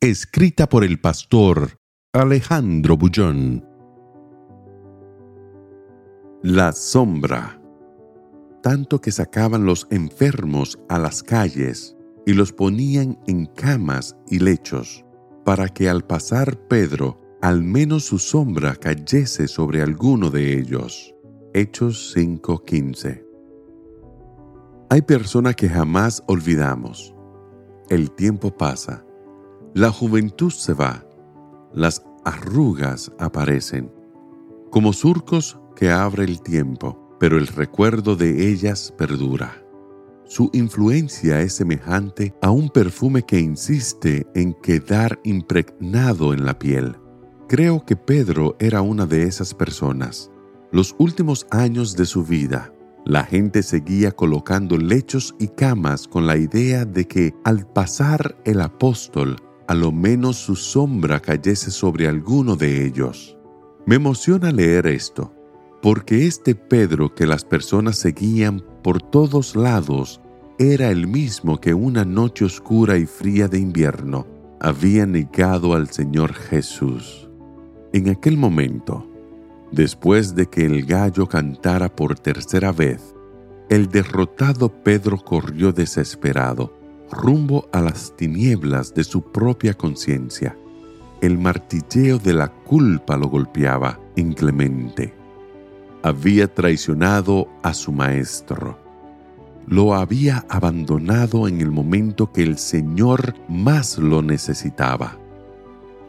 Escrita por el pastor Alejandro Bullón. La sombra. Tanto que sacaban los enfermos a las calles y los ponían en camas y lechos, para que al pasar Pedro, al menos su sombra cayese sobre alguno de ellos. Hechos 5:15. Hay personas que jamás olvidamos. El tiempo pasa, la juventud se va, las arrugas aparecen, como surcos que abre el tiempo, pero el recuerdo de ellas perdura. Su influencia es semejante a un perfume que insiste en quedar impregnado en la piel. Creo que Pedro era una de esas personas. Los últimos años de su vida, la gente seguía colocando lechos y camas con la idea de que al pasar el apóstol, a lo menos su sombra cayese sobre alguno de ellos. Me emociona leer esto, porque este Pedro que las personas seguían por todos lados era el mismo que una noche oscura y fría de invierno había negado al Señor Jesús. En aquel momento, después de que el gallo cantara por tercera vez, el derrotado Pedro corrió desesperado rumbo a las tinieblas de su propia conciencia. El martilleo de la culpa lo golpeaba inclemente. Había traicionado a su maestro. Lo había abandonado en el momento que el Señor más lo necesitaba.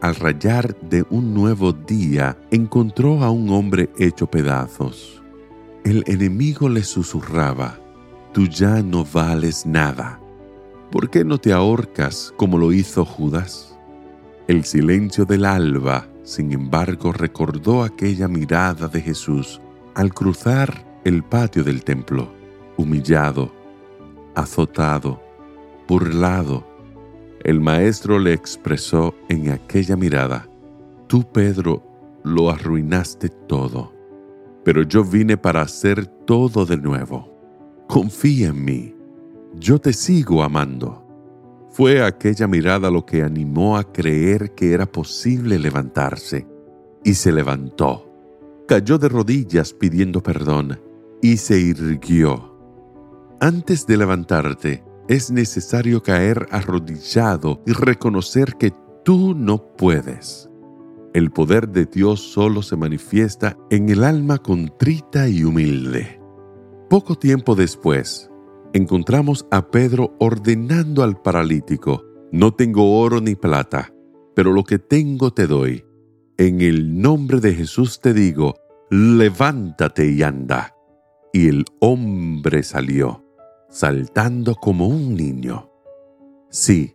Al rayar de un nuevo día, encontró a un hombre hecho pedazos. El enemigo le susurraba, tú ya no vales nada. ¿Por qué no te ahorcas como lo hizo Judas? El silencio del alba, sin embargo, recordó aquella mirada de Jesús al cruzar el patio del templo, humillado, azotado, burlado. El maestro le expresó en aquella mirada, tú Pedro lo arruinaste todo, pero yo vine para hacer todo de nuevo. Confía en mí, yo te sigo amando. Fue aquella mirada lo que animó a creer que era posible levantarse, y se levantó cayó de rodillas pidiendo perdón y se irguió. Antes de levantarte, es necesario caer arrodillado y reconocer que tú no puedes. El poder de Dios solo se manifiesta en el alma contrita y humilde. Poco tiempo después, encontramos a Pedro ordenando al paralítico, no tengo oro ni plata, pero lo que tengo te doy en el nombre de Jesús te digo, levántate y anda. Y el hombre salió, saltando como un niño. Sí,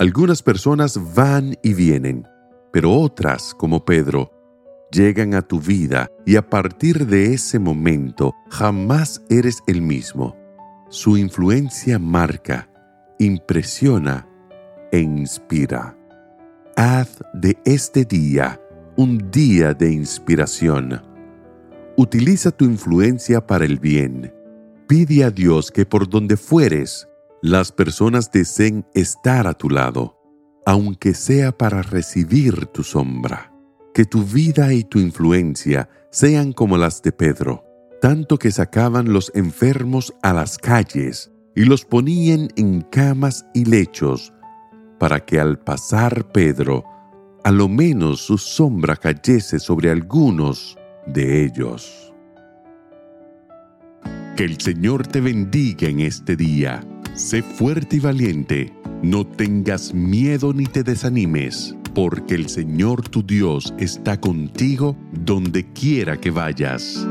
algunas personas van y vienen, pero otras, como Pedro, llegan a tu vida y a partir de ese momento jamás eres el mismo. Su influencia marca, impresiona e inspira. Haz de este día un día de inspiración. Utiliza tu influencia para el bien. Pide a Dios que por donde fueres, las personas deseen estar a tu lado, aunque sea para recibir tu sombra. Que tu vida y tu influencia sean como las de Pedro, tanto que sacaban los enfermos a las calles y los ponían en camas y lechos, para que al pasar Pedro a lo menos su sombra cayese sobre algunos de ellos. Que el Señor te bendiga en este día. Sé fuerte y valiente. No tengas miedo ni te desanimes, porque el Señor tu Dios está contigo donde quiera que vayas.